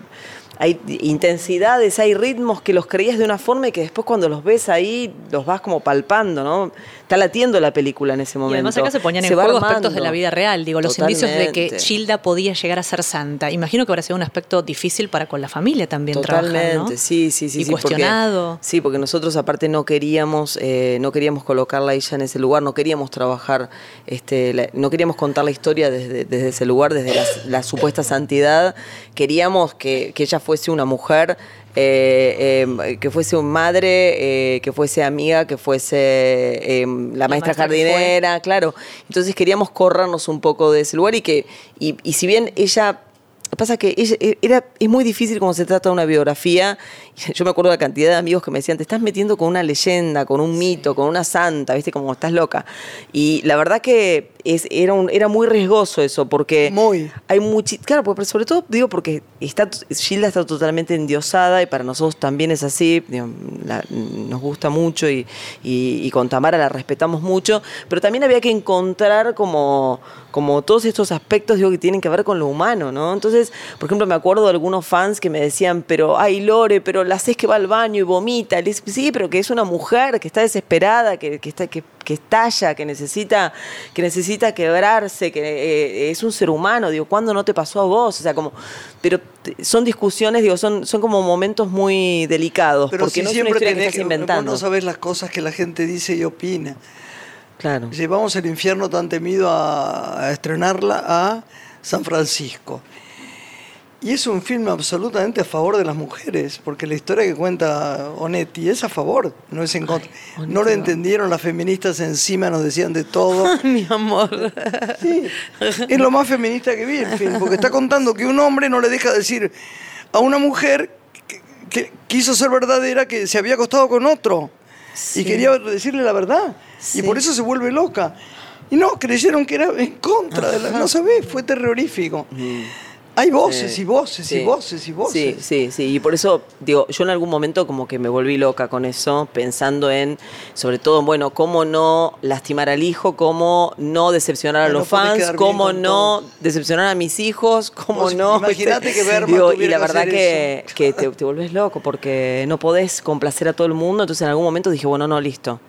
hay intensidades, hay ritmos que los creías de una forma y que después cuando los ves ahí los vas como palpando, ¿no? Está latiendo la película en ese Y momento. además acá se ponían en juego armando. aspectos de la vida real, digo, los indicios de que. Gilda podía llegar a ser santa. Imagino que habrá sido un aspecto difícil para con la familia también Totalmente, trabajar, ¿no? sí, sí, sí. Y sí, porque- cuestionado. sí, porque nosotros aparte no queríamos, eh, no queríamos colocarla a ella en ese lugar, no queríamos trabajar, este, la- no queríamos contar la historia desde, desde ese lugar, desde la, la supuesta santidad. Queríamos que, que ella fuese una mujer, eh, eh, que fuese una madre, eh, que fuese amiga, que fuese eh, la, maestra jardinera, claro. Entonces queríamos corrernos un poco de ese lugar y que, y, y si bien ella Pasa que ella- e, era, es muy difícil cuando se trata de una biografía. Yo me acuerdo de la cantidad de amigos que me decían, te estás metiendo con una leyenda, con un mito, con una santa, ¿viste? Como estás loca. Y la verdad que es, era, un- era muy riesgoso eso, porque Muy. hay muchi Claro, porque sobre todo digo porque está, Gilda está totalmente endiosada y para nosotros también es así. digo, la- nos gusta mucho y, y- y con Tamara la respetamos mucho, pero también había que encontrar como, como todos estos aspectos digo, que tienen que ver con lo humano, ¿no? Entonces, por ejemplo, me acuerdo de algunos fans que me decían, pero, ay, Lore, pero la haces que va al baño y vomita. Le digo, sí, pero que es una mujer que está desesperada, que, que está, que, que estalla, que necesita, que necesita quebrarse, que eh, es un ser humano. Digo, ¿cuándo no te pasó a vos? O sea, como, pero son discusiones, digo, son, son como momentos muy delicados, Pero porque si no es una siempre historia que tenés estás que, vos inventando. no sabés las cosas que la gente dice y opina. Claro. Llevamos el infierno tan temido a, a estrenarla a San Francisco. Y es un filme absolutamente a favor de las mujeres, porque la historia que cuenta Onetti es a favor, no es en contra. No lo entendieron las feministas encima, nos decían de todo. Mi amor. Sí, es lo más feminista que vi el film, porque está contando que un hombre no le deja decir a una mujer que, que quiso ser verdadera que se había acostado con otro y quería decirle la verdad. Y por eso se vuelve loca. Y no, creyeron que era en contra de la... No sabés, fue terrorífico. Hay voces y voces y voces y voces. Sí, sí, sí. Y por eso, digo, yo en algún momento como que me volví loca con eso, pensando en, sobre todo, bueno, cómo no lastimar al hijo, cómo no decepcionar a No, los fans, cómo no todos. decepcionar a mis hijos, cómo Vos no. imaginate este, que digo, y la verdad que te, te volvés loco porque no podés complacer a todo el mundo. Entonces en algún momento dije, bueno, no, listo.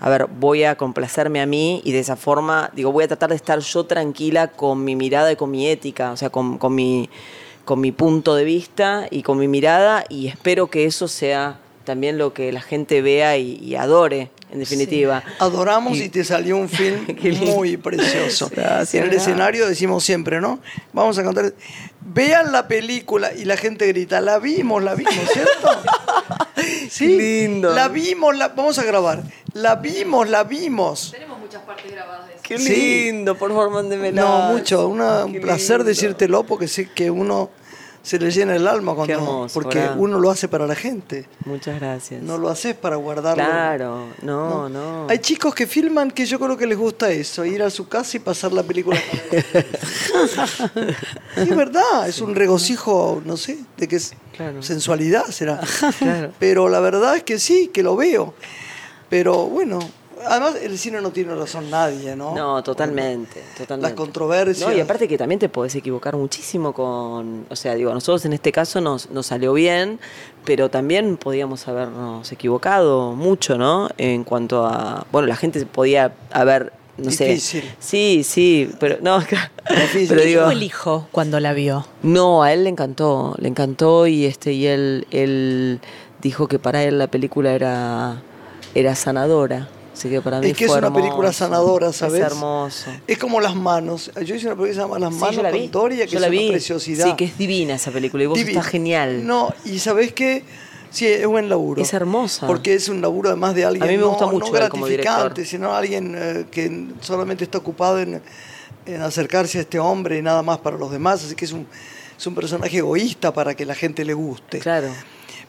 A ver, voy a complacerme a mí y de esa forma, digo, voy a tratar de estar yo tranquila con mi mirada y con mi ética, o sea, con, con mi, con mi punto de vista y con mi mirada y espero que eso sea también lo que la gente vea y, y adore, en definitiva. Adoramos y, te salió un film muy precioso. Gracias. en el escenario decimos siempre, ¿no? Vamos a cantar. Vean la película y la gente grita, la vimos, la vimos, ¿cierto? Sí. Lindo. La vimos, la vamos a grabar. La vimos, la vimos. Tenemos muchas partes grabadas de eso. Qué Sí. lindo, por favor, mándemela. No, mucho. una- un placer lindo. decírtelo porque sé que uno se le llena el alma cuando. hermoso, porque ¿verdad? uno lo hace para la gente. Muchas gracias. No lo haces para guardarlo. Claro, no, no. Hay chicos que filman que yo creo que les gusta eso, ir a su casa y pasar la película. Sí, es verdad, es un regocijo, no sé, de que es Claro. sensualidad será. Claro. Pero la verdad es que sí, que lo veo. Pero bueno, además el cine no tiene razón nadie, ¿no? No, totalmente, totalmente. Las controversias. No, y aparte que también te podés equivocar muchísimo con, o sea, digo, a nosotros en este caso nos, nos salió bien, pero también podíamos habernos equivocado mucho, ¿no? En cuanto a, bueno, la gente podía haber, no Difícil. sé. Sí, sí, pero no, Difícil. pero ¿Qué digo, dijo el hijo cuando la vio? no, a él le encantó, le encantó y este y él él dijo que para él la película era era sanadora. Así que para mí Es que es una hermoso. película sanadora, ¿sabes? Es hermoso. Es como Las Manos. Yo hice una película que se llama Las Sí, Manos yo la con Doria, que Yo es la una vi. preciosidad. Sí, que es divina esa película y vos está genial. No, y ¿sabés qué? Sí, es buen laburo. Es hermosa. Porque es un laburo además de alguien A mí me no, gusta mucho no él como gratificante, sino alguien eh, que solamente está ocupado en, en acercarse a este hombre y nada más para los demás. Así que es un, es un personaje egoísta para que la gente le guste. Claro.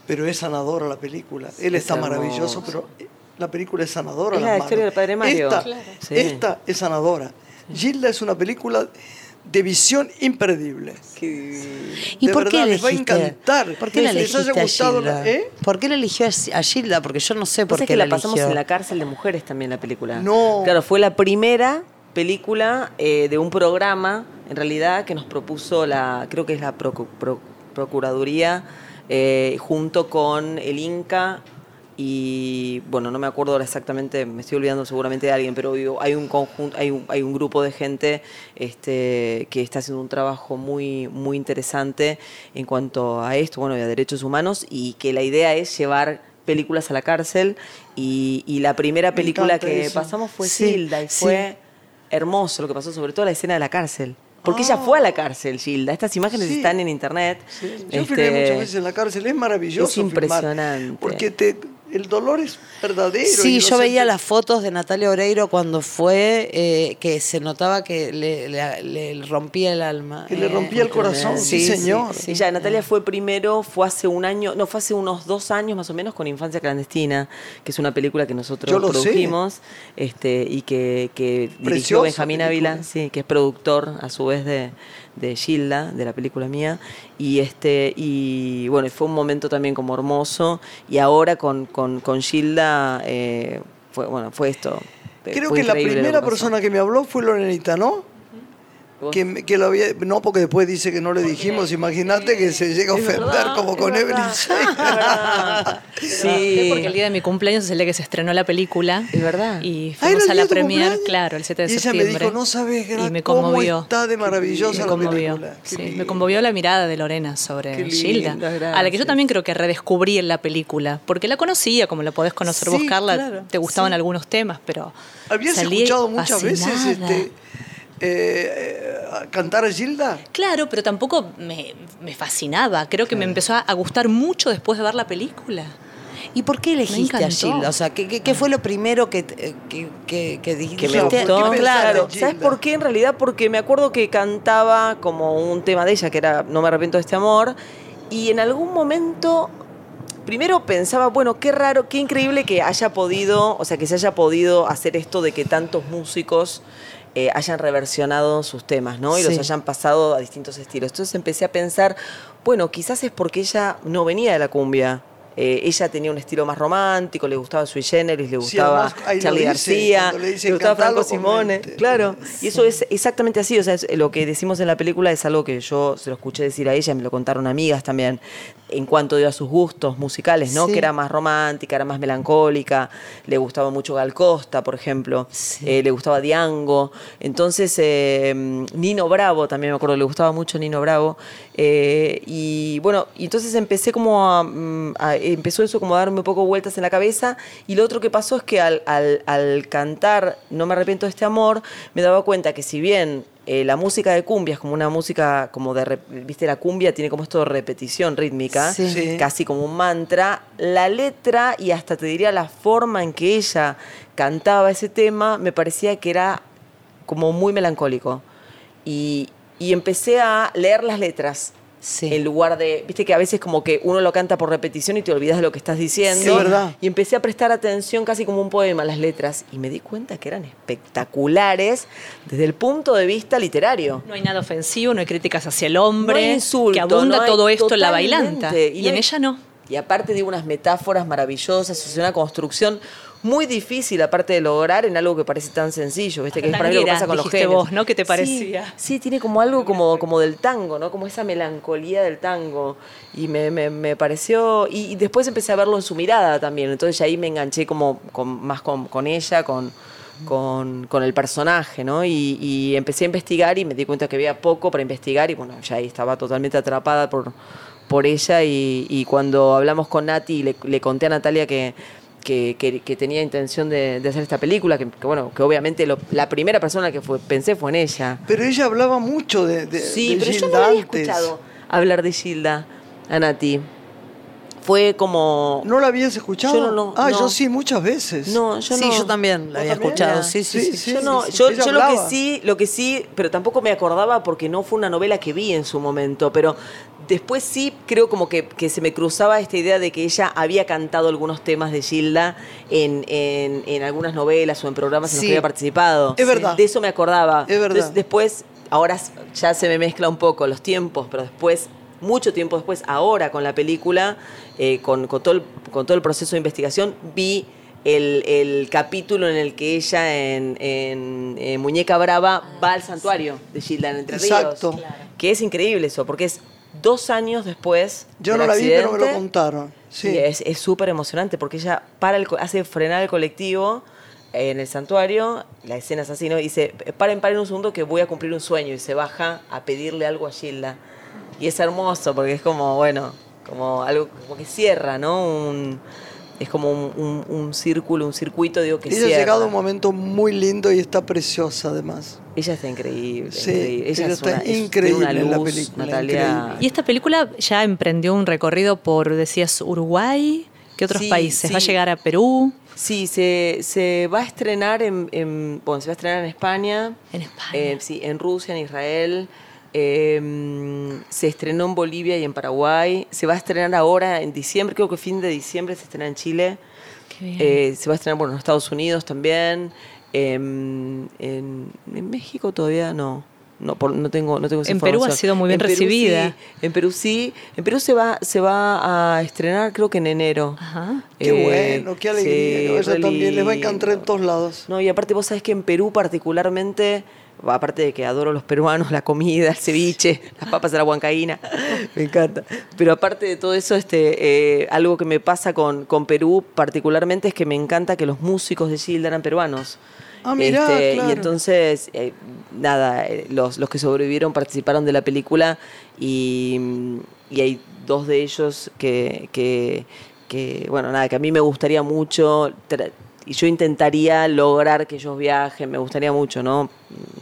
Pero es sanadora la película. Él Es está maravilloso, pero eh, la película es sanadora. Es la historia del padre Mario. Esta, Claro. Sí. esta es sanadora. Gilda es una película de visión imperdible. ¿Y De por qué verdad, les va a encantar. ¿Por qué la Les haya gustado la- ¿eh? ¿Por qué la eligió a, Gilda? Porque yo no sé por qué que la, la pasamos eligió. en la cárcel de mujeres también la película. No. Claro, fue la primera película eh, de un programa, en realidad, que nos propuso la, creo que es la Procu- Pro- Procuraduría, eh, junto con el Inca y, bueno, no me acuerdo ahora exactamente, me estoy olvidando seguramente de alguien, pero digo, hay un conjunto, hay un, hay un grupo de gente este, que está haciendo un trabajo muy, muy interesante en cuanto a esto, bueno, y a derechos humanos, y que la idea es llevar películas a la cárcel y, y la primera Me película que eso. pasamos fue Sí, Gilda y sí. fue hermoso lo que pasó, sobre todo la escena de la cárcel. Porque ella fue a la cárcel, Gilda. Estas imágenes Sí. están en internet. Yo Este, filmé muchas veces en la cárcel, es maravilloso. es filmar, impresionante. porque te, el dolor es verdadero. Sí, yo veía las fotos de Natalia Oreiro cuando fue, eh, que se notaba que le, le- le rompía el alma. Que le Eh, rompía el corazón, sí, señor. sí. Ella, Natalia fue primero, fue hace un año, no, fue hace unos dos años más o menos con Infancia Clandestina, que es una película que nosotros sé. produjimos este, y que, que dirigió Benjamín. Ávila, sí, que es productor a su vez de, de Gilda, de la película mía. Y este, y bueno, fue un momento también como hermoso. Y ahora con, con, con Gilda eh, fue, bueno, fue esto. Creo Fue que la primera que persona que me habló fue Lorenita, ¿no? Que, lo había, no, porque después dice que no le dijimos. Imagínate que se llega a ofender verdad, como con verdad, Evelyn. Sí. Porque el día de mi cumpleaños es el día que se estrenó la película. Es verdad. Y Ah, ¿era fuimos a la premier, claro, el 7 de Y ella me septiembre. dijo, no sabes y me cómo conmovió. está de maravillosa me la conmovió. película. Sí, me conmovió la mirada de Lorena sobre Qué Gilda, a la que yo también creo que redescubrí en la película, porque la conocía, como la podés conocer Sí, vos, Carla, claro, te gustaban sí. algunos temas, pero ¿Habías escuchado muchas veces este, eh, eh, cantar a Gilda? Claro, pero tampoco me, me fascinaba. Creo que me empezó a, gustar mucho después de ver la película. ¿Y por qué elegiste a. Gilda? O sea, ¿qué, qué, qué fue lo primero que, te- que, que, que dijiste? que me gustó. ¿Por qué Claro, ¿sabes por qué? En realidad porque me acuerdo que cantaba como un tema de ella, que era No me arrepiento de este amor, y en algún momento, primero pensaba, bueno, qué raro, qué increíble que haya podido, o sea, que se haya podido hacer esto de que tantos músicos eh, hayan reversionado sus temas, ¿no? Y los hayan pasado a distintos estilos. Entonces empecé a pensar, bueno, quizás es porque ella no venía de la cumbia. Eh, ella tenía un estilo más romántico, le gustaba Sui Generis, le Sí, gustaba además, Charlie dice, García, le gustaba "Cantalo Franco Simone, comente". claro. Y eso es exactamente así, o sea, es- lo que decimos en la película es algo que yo se lo escuché decir a ella, me lo contaron amigas también, en cuanto a sus gustos musicales, ¿no? Sí. Que era más romántica, era más melancólica, le gustaba mucho Gal Costa, por ejemplo, eh, le gustaba Diango, entonces eh, Nino Bravo también me acuerdo, le gustaba mucho Nino Bravo, y bueno, y entonces empecé como a, mm, a- empezó eso como a darme un poco vueltas en la cabeza, y lo otro que pasó es que al, al- al cantar No me arrepiento de este amor, me daba cuenta que si bien eh, la música de cumbia es como una música como de, viste, la cumbia tiene como esto de repetición rítmica, Sí. Sí. casi como un mantra, la letra y hasta te diría la forma en que ella cantaba ese tema, me parecía que era como muy melancólico. Y, y empecé a leer las letras. Sí. En lugar de, viste que a veces como que uno lo canta por repetición y te olvidas de lo que estás diciendo. Sí, verdad. Y empecé a prestar atención casi como un poema a las letras y me di cuenta que eran espectaculares desde el punto de vista literario. No hay nada ofensivo, no hay críticas hacia el hombre, No hay insulto, que abunda no hay- todo esto en la bailanta. Y, no en hay- ella no. Y aparte de unas metáforas maravillosas, es una construcción muy difícil aparte de lograr en algo que parece tan sencillo, ¿viste? Que es para mí lo que pasa con los vos, ¿no? ¿Qué te parecía? Sí, tiene como algo como, como del tango, ¿no? Como esa melancolía del tango. Y me, me- me pareció... Y, y después empecé a verlo en su mirada también. Entonces ya ahí me enganché como con- más con, con ella, con, con, con el personaje, ¿no? Y, y empecé a investigar y me di cuenta que había poco para investigar y bueno, ya ahí estaba totalmente atrapada por, por ella y, y cuando hablamos con Nati le, le conté a Natalia que, que, que- que tenía intención de, de hacer esta película, que, que bueno, que obviamente lo- la primera persona que fue, pensé fue en ella. Pero ella hablaba mucho de, de, Sí, de pero yo no Gilda la había antes. escuchado hablar de Gilda, a Nati. Fue como... ¿No la habías escuchado? Yo no, no, ah, no. yo sí, muchas veces. No, yo sí, no. yo también la ¿Vos había también? escuchado. Sí, sí, Sí, sí. sí. Yo no, sí, yo, yo lo que sí, lo que sí, pero tampoco me acordaba porque no fue una novela que vi en su momento, pero después sí creo como que, que se me cruzaba esta idea de que ella había cantado algunos temas de Gilda en, en- en algunas novelas o en programas en los Sí. que había participado. Es verdad. De eso me acordaba. Es verdad. Entonces, después, ahora ya se me mezcla un poco los tiempos, pero después, mucho tiempo después, ahora con la película, eh, con, con todo el, con todo el proceso de investigación, vi el, el capítulo en el que ella en, en, Muñeca Brava va al santuario de Gilda en Entre Ríos. Exacto. Que es increíble eso, porque es dos años después. Yo del no la vi, pero me lo contaron. Sí. y es es súper emocionante porque ella para el, hace frenar el colectivo en el santuario, la escena es así, ¿no? Y dice, paren, paren un segundo que voy a cumplir un sueño y se baja a pedirle algo a Gilda. Y es hermoso porque es como, bueno, como algo como que cierra, ¿no? Un- es como un, un- un círculo, un circuito, digo, que Ella ha llegado a un momento muy lindo y está preciosa además. Ella está increíble. Sí, increíble. Ella, ella es está una, es- tiene increíble una en la película, Natalia. increíble. Y esta película ya emprendió un recorrido por, decías, Uruguay. ¿Qué otros Sí, países? ¿Va a sí. llegar a Perú? Sí, se, se va a estrenar en, en- bueno, se va a estrenar en España. En España. eh, sí, en Rusia, en Israel. Eh, se estrenó en Bolivia y en Paraguay. Se va a estrenar ahora en diciembre, creo que fin de diciembre se estrena en Chile. Qué bien. Eh, se va a estrenar bueno, en Estados Unidos también. em, en, en México todavía no. No, por- no tengo, no tengo esa En Perú ha sido muy bien En Perú recibida. sí, en Perú sí. En Perú se va, se va a estrenar creo que en enero. Ajá. Qué Eh, bueno, qué alegría. sí, re también les va a encantar en todos lados. No, y aparte vos sabés que en Perú particularmente, aparte de que adoro los peruanos, la comida, el ceviche, las papas a la huancaína, me encanta. Pero aparte de todo eso, este, eh, algo que me pasa con, con Perú particularmente es que me encanta que los músicos de Gilda eran peruanos. Ah, mirá, Este, claro. Y entonces, eh, nada, eh, los, los que sobrevivieron participaron de la película y, y hay dos de ellos que, que, que, bueno, nada, que a mí me gustaría mucho y yo intentaría lograr que ellos viajen, me gustaría mucho, ¿no?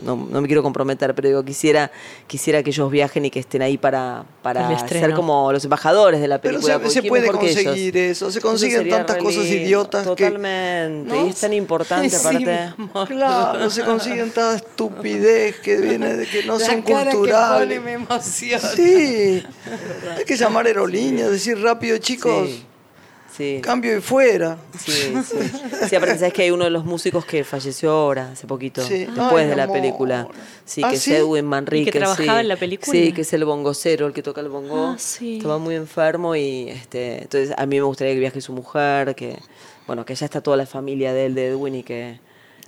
No, no me quiero comprometer, pero digo, quisiera, quisiera que ellos viajen y que estén ahí para, Para ser como los embajadores de la Pero película. se, porque se ¿quién puede que conseguir eso, se consiguen tantas cosas idiotas que... Totalmente, ¿No? y es tan importante Sí, aparte. Claro, se consiguen tanta estupidez que viene de que no La son cara que culturales. pone me emociona. Sí, hay que llamar aerolíneas, decir rápido, chicos, Sí. Sí. cambio y fuera. Sí, sí. Sí, aparte sabes que hay uno de los músicos que falleció ahora, hace poquito, Sí. después Ay, de la amor. película. Sí, ¿Ah, que sí? es Edwin Manrique. ¿Y que trabajaba sí. en la película? Sí, que es el bongocero, el que toca el bongo. Ah, sí. Estaba muy enfermo y este, entonces a mí me gustaría que viaje su mujer, que bueno, que ya está toda la familia de él, de Edwin y que...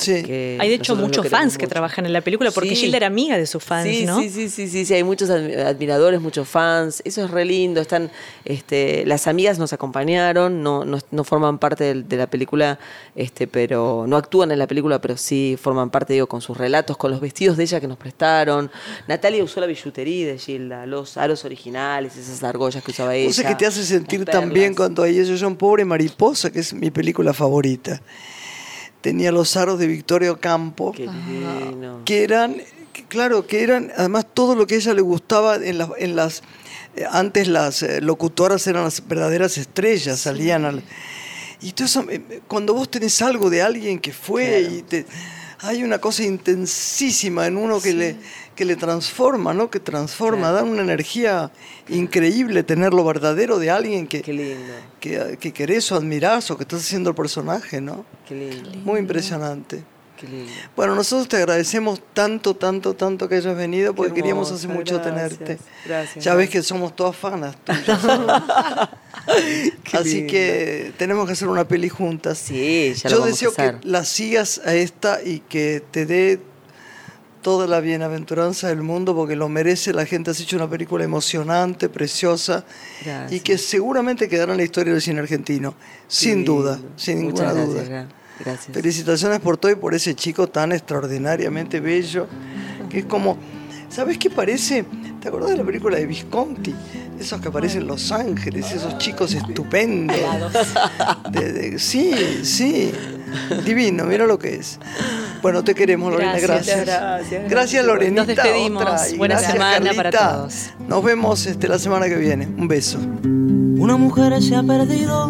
Sí. que Hay de hecho muchos fans que trabajan en la película porque Sí. Gilda era amiga de sus fans, sí, ¿no? Sí, sí, sí, sí, sí, hay muchos admi- admiradores, muchos fans, eso es re lindo, están, este, las amigas nos acompañaron, no, no, no forman parte de, la película, este, pero no actúan en la película, pero sí forman parte, digo, con sus relatos, con los vestidos de ella que nos prestaron. Natalia usó la billutería de Gilda, los aros originales, esas argollas que usaba ella. No sé qué te hace sentir tan bien cuando hay ellos son Pobre Mariposa, que es mi película favorita. Tenía los aros de Victorio Campo, Qué divino. que eran, que claro, que eran además todo lo que a ella le gustaba en las... En las eh, antes las eh, locutoras eran las verdaderas estrellas, salían al... Y todo eso, eh, cuando vos tenés algo de alguien que fue Claro. y te... hay una cosa intensísima en uno que, le, que le transforma, ¿no? Que transforma, da una energía increíble tener lo verdadero de alguien que, Qué lindo, que, que querés o admirás o que estás haciendo el personaje, ¿no? qué lindo, Muy impresionante. Qué lindo. Bueno, nosotros te agradecemos tanto, tanto, tanto que hayas venido porque queríamos hace mucho gracias, tenerte. gracias, ya ves que somos todas fanas tuyas. Así lindo. que tenemos que hacer una peli juntas. Sí, ya Yo lo vamos deseo a hacer. que la sigas a esta y que te dé toda la bienaventuranza del mundo porque lo merece. La gente has hecho una película emocionante, preciosa y Gracias. que seguramente quedará en la historia del cine argentino. Sin duda, sin ninguna gracias, duda. Gracias. Felicitaciones por todo y por ese chico tan extraordinariamente bello, que es como, ¿sabes qué parece? ¿Te acordás de la película de Visconti? Esos que aparecen en Los Ángeles, esos chicos estupendos. De- de- sí, sí, divino, mira lo que es. Bueno, te queremos, Lorena, Gracias. gracias. Gracias, Gracias, Lorenita. Nos despedimos. otra, Buena gracias, semana para Carlita. todos. Nos vemos este, la semana que viene. Un beso. Una mujer se ha perdido.